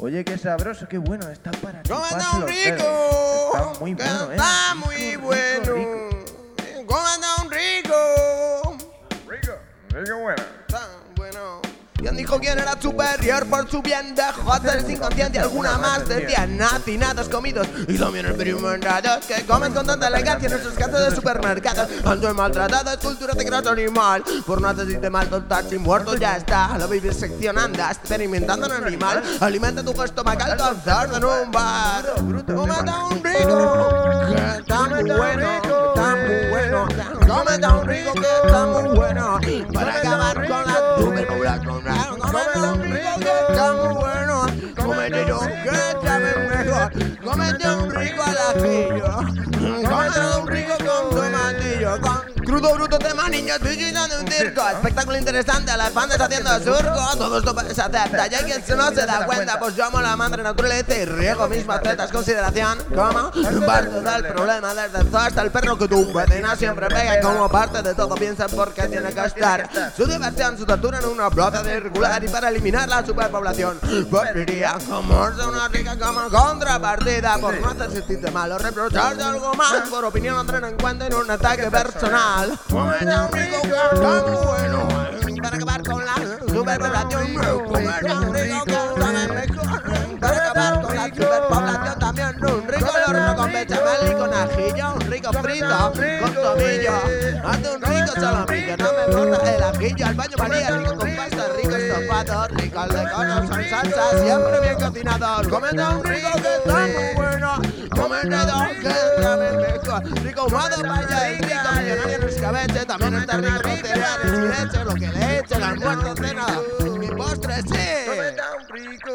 Oye, qué sabroso, qué bueno, está para ¿Cómo los dedos. rico? Está muy bueno, ¿eh? Está Rico, muy rico, bueno. rico. ¿Cómo está un rico? Rico, rico bueno. ¿Quién dijo quién era superior por su bien? Dejó de ser inconsciente alguna más. decía nati, natas comidos y también experimentados que comen con tanta elegancia en nuestros casos de supermercados. Ando maltratado es cultura de grato animal por no hacerte mal tontar si muerto ya está. La vivisección anda experimentando en animal. Alimenta tu estomacal con cerdo en un bar. Cómete un rico que está muy bueno que está muy bueno. Cómete un rico que está muy bueno. Para cómete yo que sabe mejor. Cómete un rico al Crudo, bruto, tema, niño, estoy llenando un circo. Espectáculo interesante, las bandas haciendo surco. Todo esto se acepta, y hay quien no se da cuenta Pues yo amo la madre naturaleza y riego mis atletas Consideración, ¿cómo? Parte del problema. desde el zoo hasta el perro que tu vecina siempre pega. Y como parte de todo piensan por qué tiene que estar. Su diversión, su tortura en una flota circular Y para eliminar la superpoblación. Pues diría, como es una rica como contrapartida. Por no hacer sentirte mal o reprocharte algo más. Por opinión no tener en cuenta en un ataque personal Cómete un rico que está muy bueno Para acabar con la superpoblación un rico que sabe mejor Para acabar con la superpoblación También un rico al horno con bechamel y con ajillo Un rico frito con tomillo. Hazte un rico solomillo No me importa el ajillo Al baño María rico con pasta Rico estofado Rico al decono con salsa Siempre bien cocinado Cómete un rico que está muy bueno. Cómete dos que sabe mejor Rico modo vaya y rico. Millonario en escabeche También está rico. Cereales y leche Lo que le echen al muerto cena Mi postre sí. Rico.